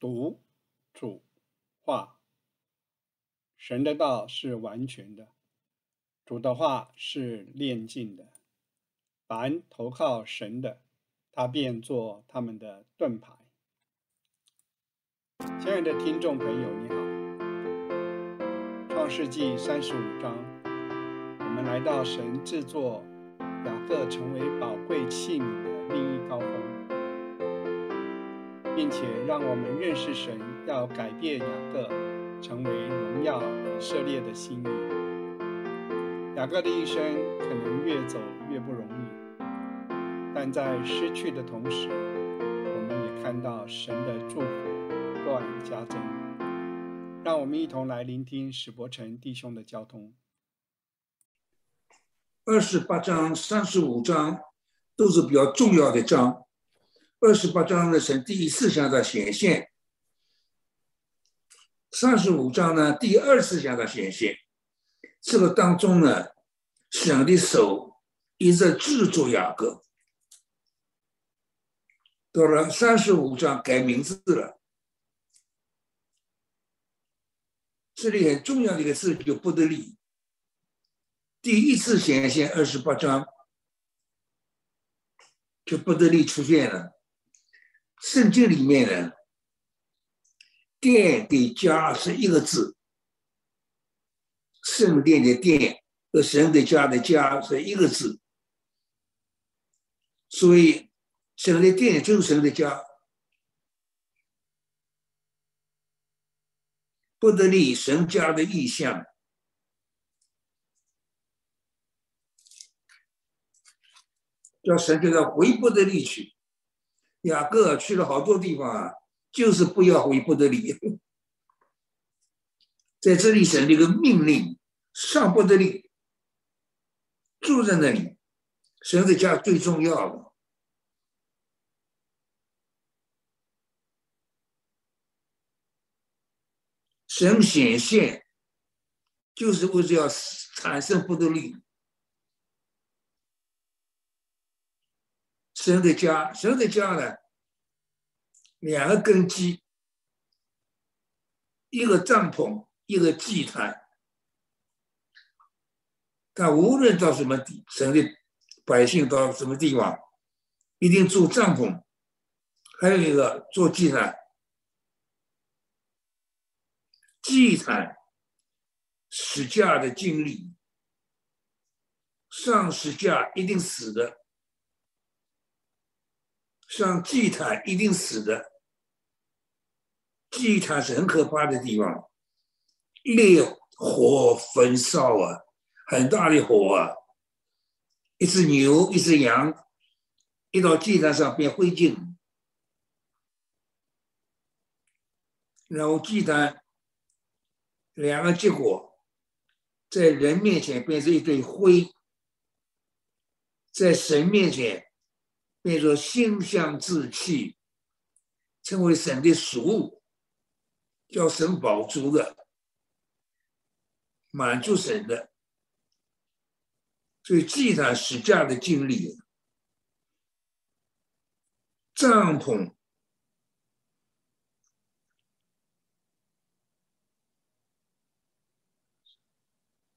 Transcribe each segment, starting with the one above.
读、主、话。神的道是完全的，主的话是炼净的。凡投靠神的，他便做他们的盾牌。亲爱的听众朋友，你好，《创世纪》三十五章，我们来到神制作雅各成为宝贵器皿的另一高峰。并且让我们认识神要改变雅各，成为荣耀以色列的心意。雅各的一生可能越走越不容易，但在失去的同时，我们也看到神的祝福不断加增。让我们一同来聆听史伯成弟兄的交通。二十八章、三十五章都是比较重要的章。二十八章的神第四项的显现，三十五章呢第二次向他显现，这个当中呢，神的手一直制作雅各，到了三十五章改名字了，这里很重要的一个字就不得力，第一次显现二十八章就不得力出现了。圣经里面呢，“殿”的“家”是一个字，圣殿的“殿”和神的家的“家”是一个字，所以神的殿就是神的家。不得力神家的意象，叫神叫他回不得力去。雅各去了好多地方啊，就是不要回不得里。在这里，神这个命令上不得里，住在那里，神的家最重要的。神显现，就是为了要产生不得力。神的家，神的家呢？两个根基，一个帐篷，一个祭坛。但无论到什么地，神的百姓到什么地方，一定住帐篷，还有一个做祭坛。祭坛死架的经历，上死架一定死的。上祭坛一定死的，祭坛是很可怕的地方，烈火焚烧啊，很大的火啊，一只牛，一只羊，一到祭坛上变灰烬，然后祭坛两个结果，在人面前变成一堆灰，在神面前。变作馨香之气，成为神的属物，叫神宝足的，满足神的。所以祭坛使架的经历，帐篷，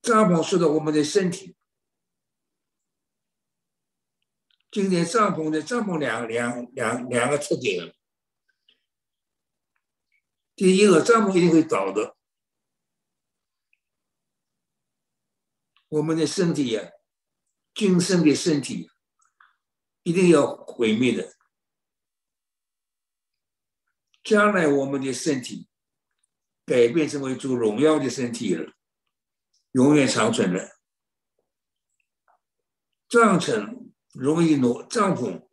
帐篷是的我们的身体。今天帐篷的帐篷两两两两个特点，第一个帐篷一定会倒的，我们的身体呀，今生的身体一定要毁灭的，将来我们的身体改变成为主荣耀的身体了，永远长存的，帐篷。容易挪帐篷，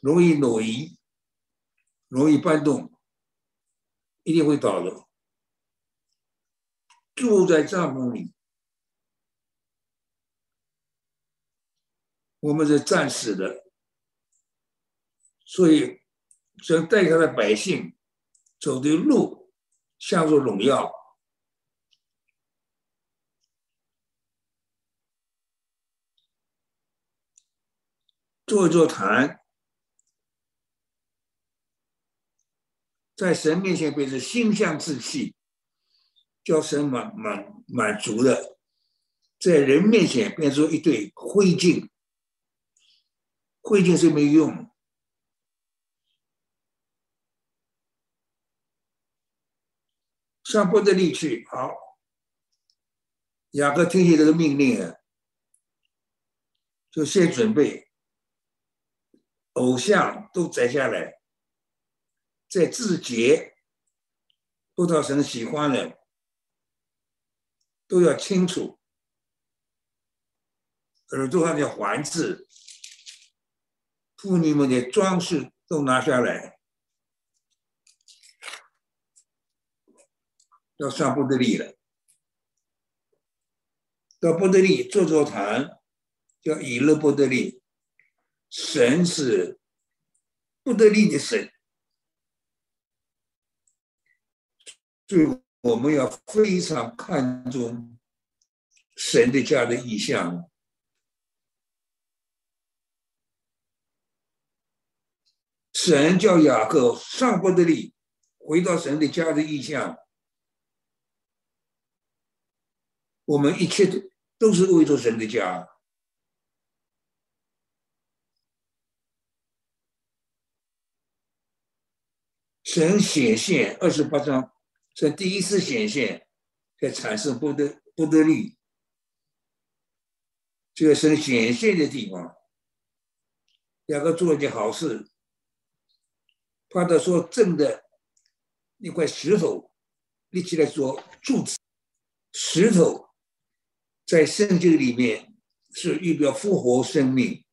容易挪移，容易搬动，一定会倒的。住在帐篷里，我们是暂时的，所以想带他的百姓走的路，向着荣耀。做一座坛，在神面前变成心象之气，叫神满满满足的，在人面前变出一堆灰烬，灰烬是没用。上不得力去，好，雅各听取这个命令啊，就先准备偶像都摘下来，在字节，多少神喜欢的都要清楚，耳朵上的环字，妇女们的装饰都拿下来。要上不得力了，到不得力坐坐坛，叫以乐不得利。神是不得力的神，所以我们要非常看重神的家的意象。神叫雅各上不得力，回到神的家的意象。我们一切都都是为着神的家。神显现二十八章，是第一次显现，才产生不得不得力。这个神显现的地方，两个做一件好事，怕他说正的那块石头立起来做柱子，石头。在圣经里面是预表复活生命，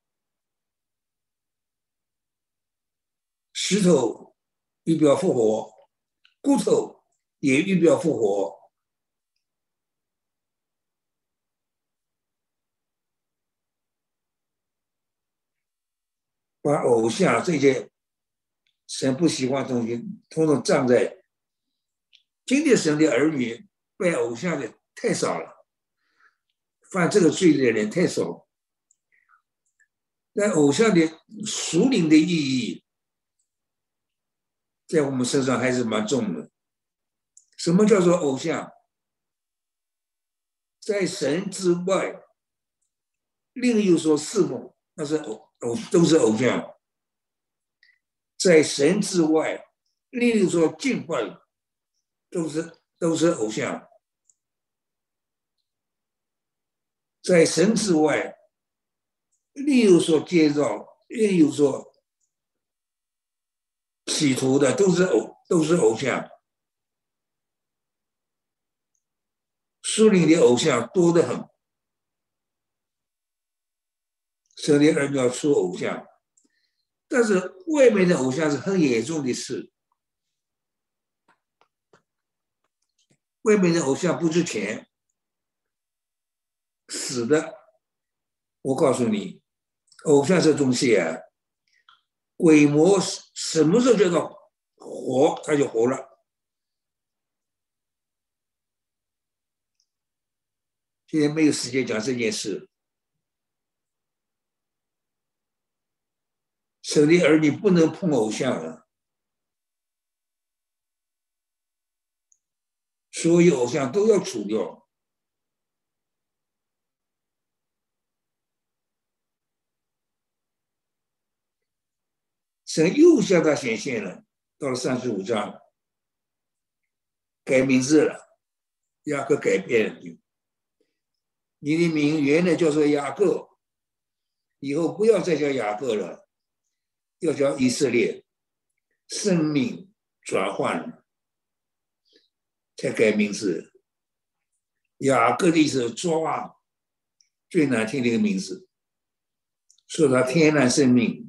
石头预表复活，骨头也预表复活。把偶像这些神不喜欢的东西，统统葬在。今天神的儿女拜偶像的太少了。犯这个罪的人太少了，但偶像的属灵的意义，在我们身上还是蛮重的。什么叫做偶像？在神之外，另有所侍奉，那是偶偶都是偶像；在神之外，另有所敬拜，都是都是偶像。在神之外，另有所建造，另有所企图的，都是偶，都是偶像。树林的偶像多得很，神的儿女要出偶像，但是外面的偶像是很严重的事，外面的偶像不值钱。死的，我告诉你，偶像这东西啊，鬼魔什么时候叫做活，他就活了。今天没有时间讲这件事。神的儿女不能碰偶像啊，所有偶像都要除掉。神又向他显现了，到了三十五章，改名字了，雅各改变了，你你的名原来叫做雅各，以后不要再叫雅各了，要叫以色列，生命转换了，才改名字。雅各的意思抓，最难听的一个名字，说他天然生命。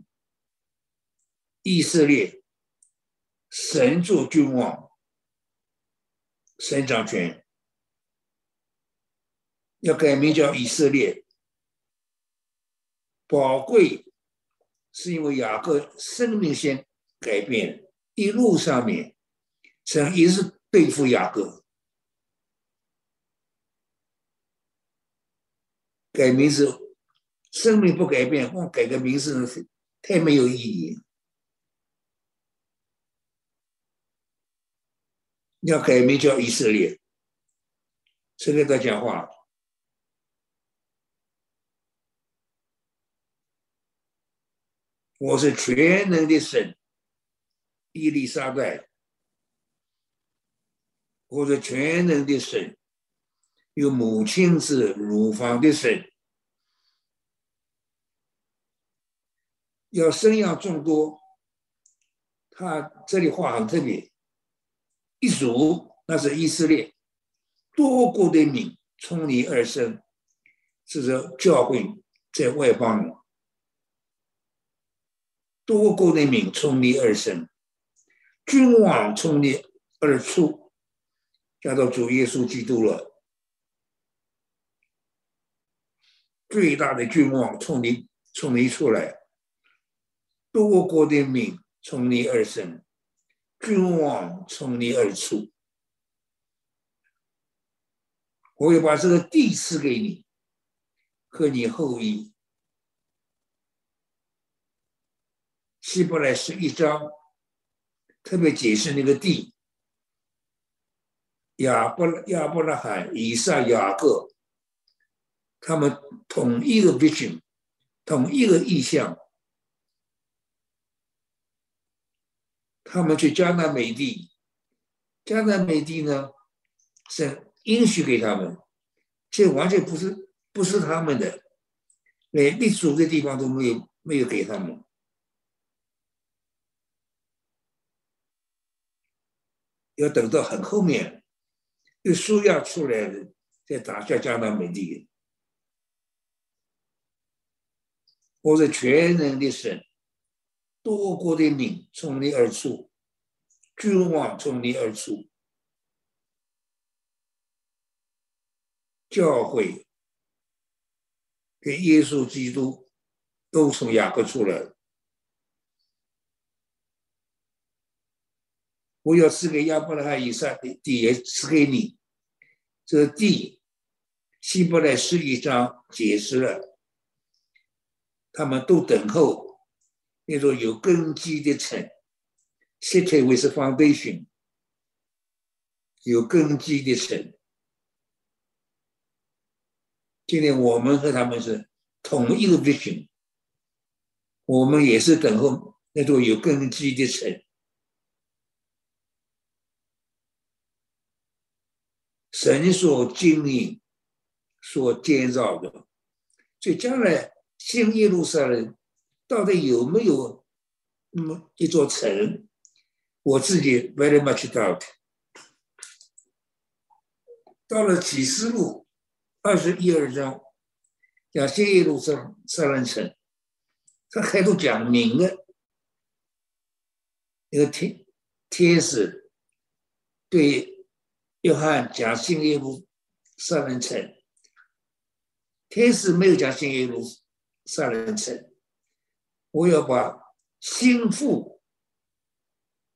以色列，神做君王，神掌权，要改名叫以色列。宝贵是因为雅各生命先改变，一路上面神一直对付雅各，改名字，生命不改变，光改个名字太没有意义。要改名叫以色列。谁跟他讲话？我是全能的神，伊丽莎白。我是全能的神，有母亲是乳房的神，要生养众多。他这里话很特别，一族那是以色列，多国的民从你而生，这是教会在外邦。多国的民从你而生，君王从你而出，加到主耶稣基督了。最大的君王从你从你出来，多国的民从你而生，君王从你而出。我要把这个地赐给你和你后裔。希伯来是一章，特别解释那个地。亚伯亚伯拉罕、以撒、雅各，他们同一个 vision，同一个意向。他们去迦南美地，迦南美地呢，是允许给他们，这完全不是不是他们的，连立足的地方都没有没有给他们。要等到很后面，有书要出来了，再打下迦南美地。我是全能的神，多国的民从你而出，君王从你而出，教会跟耶稣基督都从雅各出来。我要赐给亚伯拉罕以上的地，也赐给你。这地，希伯来十一章解释了，他们都等候那座有根基的城，city with foundation，有根基的城。今天我们和他们是同一个 vision，我们也是等候那座有根基的城。神所经营、所建造的，所以将来新耶路撒冷到底有没有那么一座城？我自己 very much doubt。到了启示录二十一二章，讲新耶路撒撒冷城，他开头讲明了，那个天天使对。约翰讲新耶路撒冷城，天使没有讲新耶路撒冷城。我要把心腹，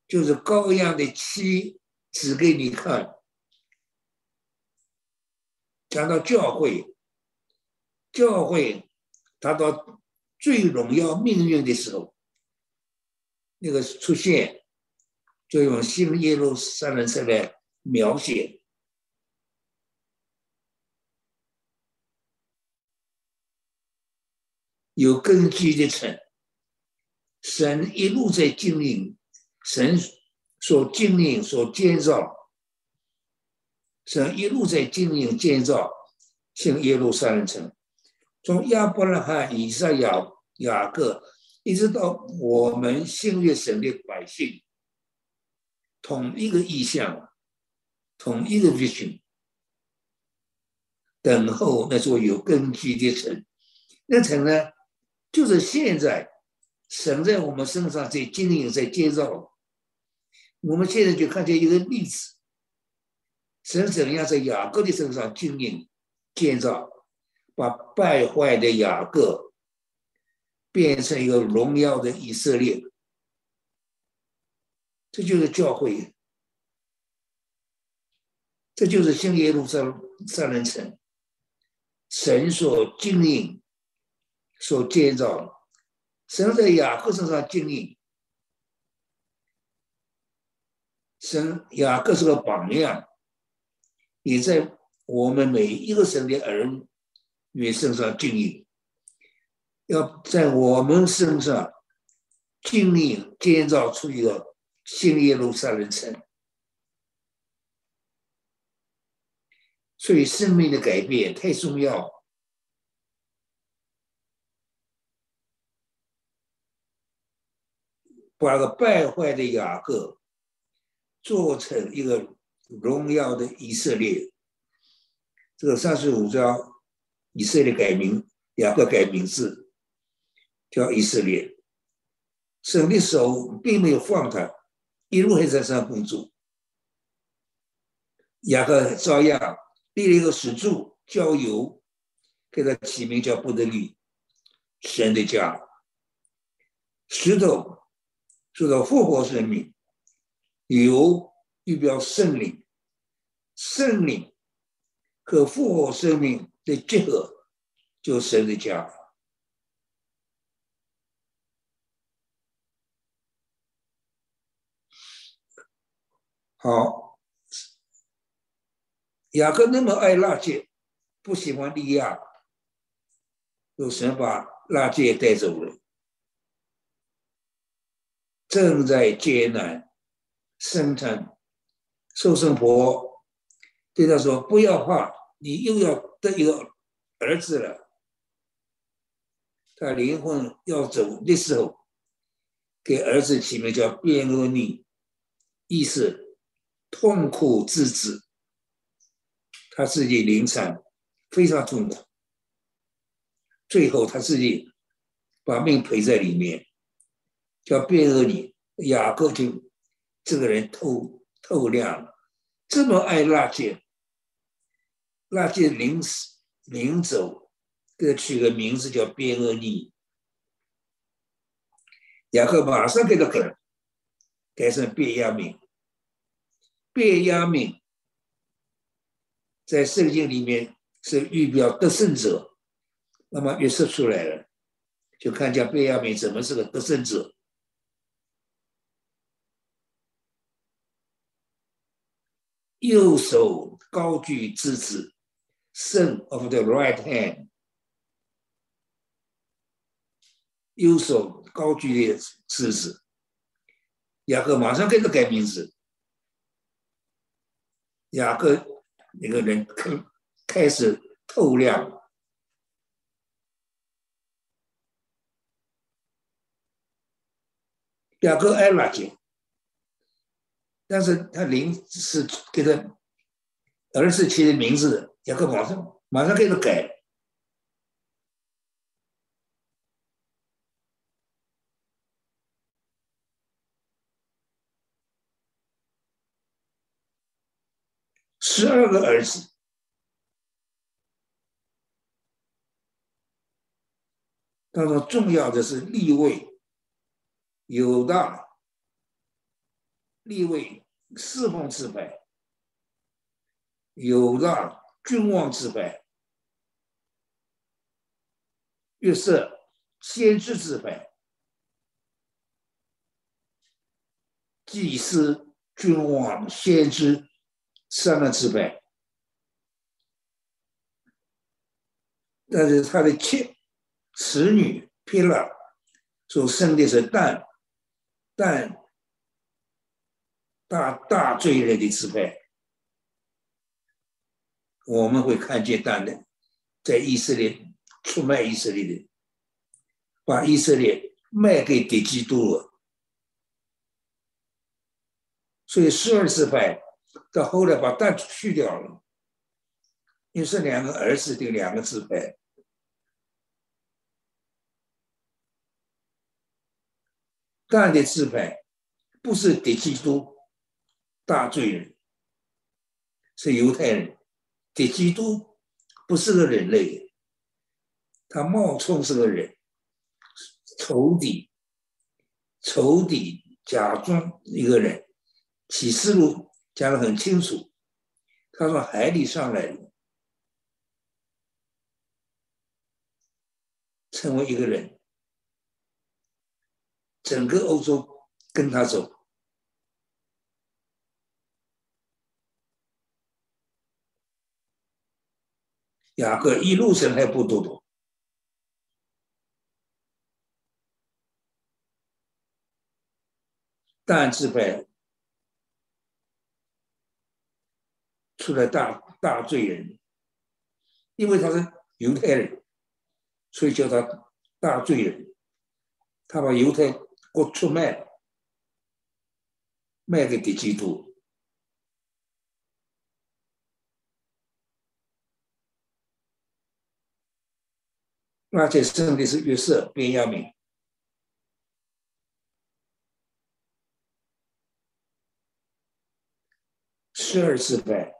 就是羔羊的妻指给你看。讲到教会，教会达到最荣耀命运的时候，那个出现，就用新耶路撒冷这来。描写有根基的城，神一路在经营，神所经营、所建造，神一路在经营建造新耶路撒冷城，从亚伯拉罕、以撒、雅雅各，一直到我们新约神的百姓，同一个意向。同一个 vision，等候那座有根基的城，那城呢，就是现在神在我们身上在经营在建造。我们现在就看见一个例子，神怎样在雅各的身上经营建造，把败坏的雅各变成一个荣耀的以色列，这就是教会。这就是新耶路撒撒冷城，神所经营、所建造，神在雅各身上经营，神雅各是个榜样，也在我们每一个神的儿女身上经营，要在我们身上经营建造出一个新耶路撒冷城。所以生命的改变太重要。把个败坏的雅各做成一个荣耀的以色列。这个三十五章，以色列改名，雅各改名字，叫以色列。神的手并没有放他，一路还在上工作。雅各照样立了一个石柱，浇油，给他起名叫不得利，神的家。石头。说到复活生命，有预表圣灵，圣灵和复活生命的结合，就是神的家。好，雅各那么爱拉结，不喜欢利亚，有神把拉结带走了。正在艰难生产，寿生婆对他说：“不要怕，你又要得一个儿子了。”他灵魂要走的时候，给儿子起名叫卞俄尼，意思痛苦之子。他自己临产非常痛苦，最后他自己把命赔在里面。叫卞俄尼，雅各就这个人透透亮了，这么爱拉结，拉结临死临走，给他取个名字叫卞俄尼。雅各马上给他改，改成卞亚敏。卞亚敏在圣经里面是预表得胜者，那么约瑟出来了，就看见卞亚敏怎么是个得胜者。右手高举之子，Son of the right hand。右手高举的之子，雅各马上给他改名字。雅各那个人开开始透亮。雅各爱拉结。但是他临是给他儿子起的名字，雅各马上马上给他改。十二个儿子，当中重要的是立位，有大立位。四方之派，有让君王之派，约瑟先知之派，祭司、君王、先知三个支派，但是他的妻、子女、皮拉所生的是蛋，蛋。大大罪人的支派，我们会看见大的在以色列出卖以色列的，把以色列卖给敌基督了。所以十二支派到后来把蛋去掉了，因为是两个儿子的两个支派，蛋的支派不是敌基督。大罪人是犹太人，敌基督不是个人类，他冒充是个人，仇敌，仇敌假装一个人，启示录讲的很清楚，他说海里上来的成为一个人，整个欧洲跟他走。雅各一路上还不多多，但支派出来大大罪人，因为他是犹太人，所以叫他大罪人。他把犹太国出卖了，卖给敌基督。而且真的是约瑟、便雅悯，十二次败，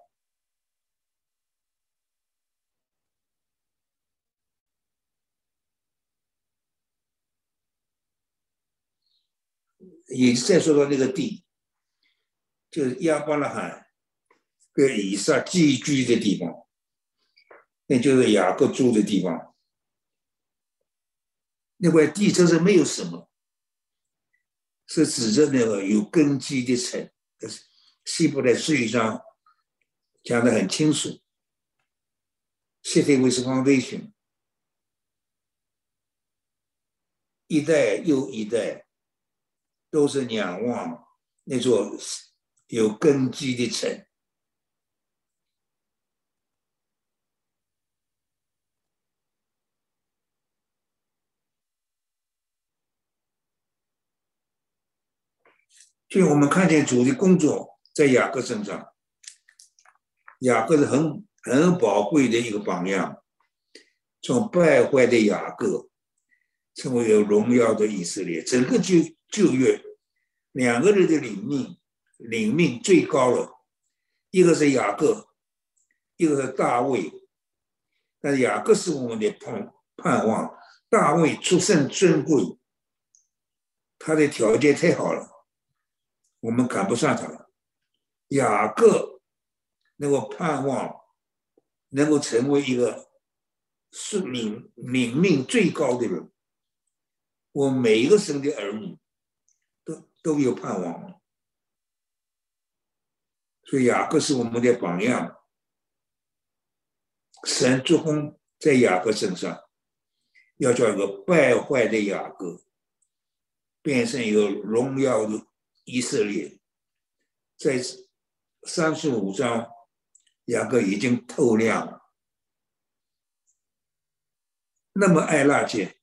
也再说到那个地，就是亚伯拉罕跟以撒寄居的地方，那就是雅各住的地方。那块地真是没有什么，是指着那个有根基的城。西部的税上讲的很清楚，City with foundation，一代又一代都是仰望那座有根基的城。所以我们看见主的工作在雅各身上，雅各是很很宝贵的一个榜样，从败坏的雅各成为有荣耀的以色列。整个旧旧约两个人的领命领命最高了，一个是雅各，一个是大卫。但雅各是我们的盼盼望，大卫出身尊贵，他的条件太好了。我们赶不上他了。雅各能够盼望，能够成为一个是领领命最高的人。我每一个生的儿女都都有盼望。所以雅各是我们的榜样。神做工在雅各身上，要叫一个败坏的雅各变成一个荣耀的。以色列在三十五章，雅各已经透亮了。那么爱拉杰，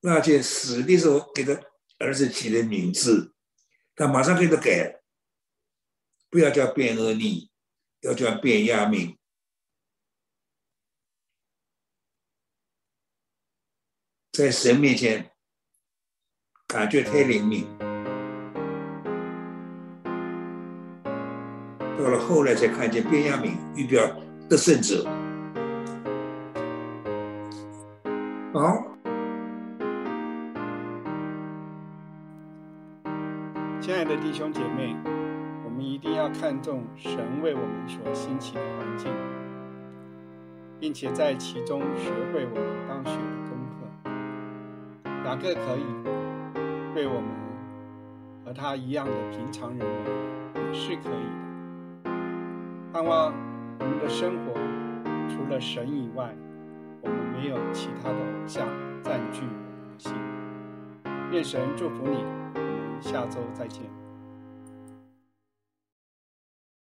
拉杰死的时候给他儿子起的名字，他马上给他改，不要叫卞俄尼，要叫卞亚明。在神面前，感觉太灵敏。到了后来才看见边亚敏预表的圣者。好，亲爱的弟兄姐妹，我们一定要看重神为我们所兴起的环境，并且在其中学会我们当学的功课。哪个可以对我们和他一样的平常人也是可以。盼望我们的生活除了神以外，我们没有其他的偶像占据我们的心。愿神祝福你，我们下周再见。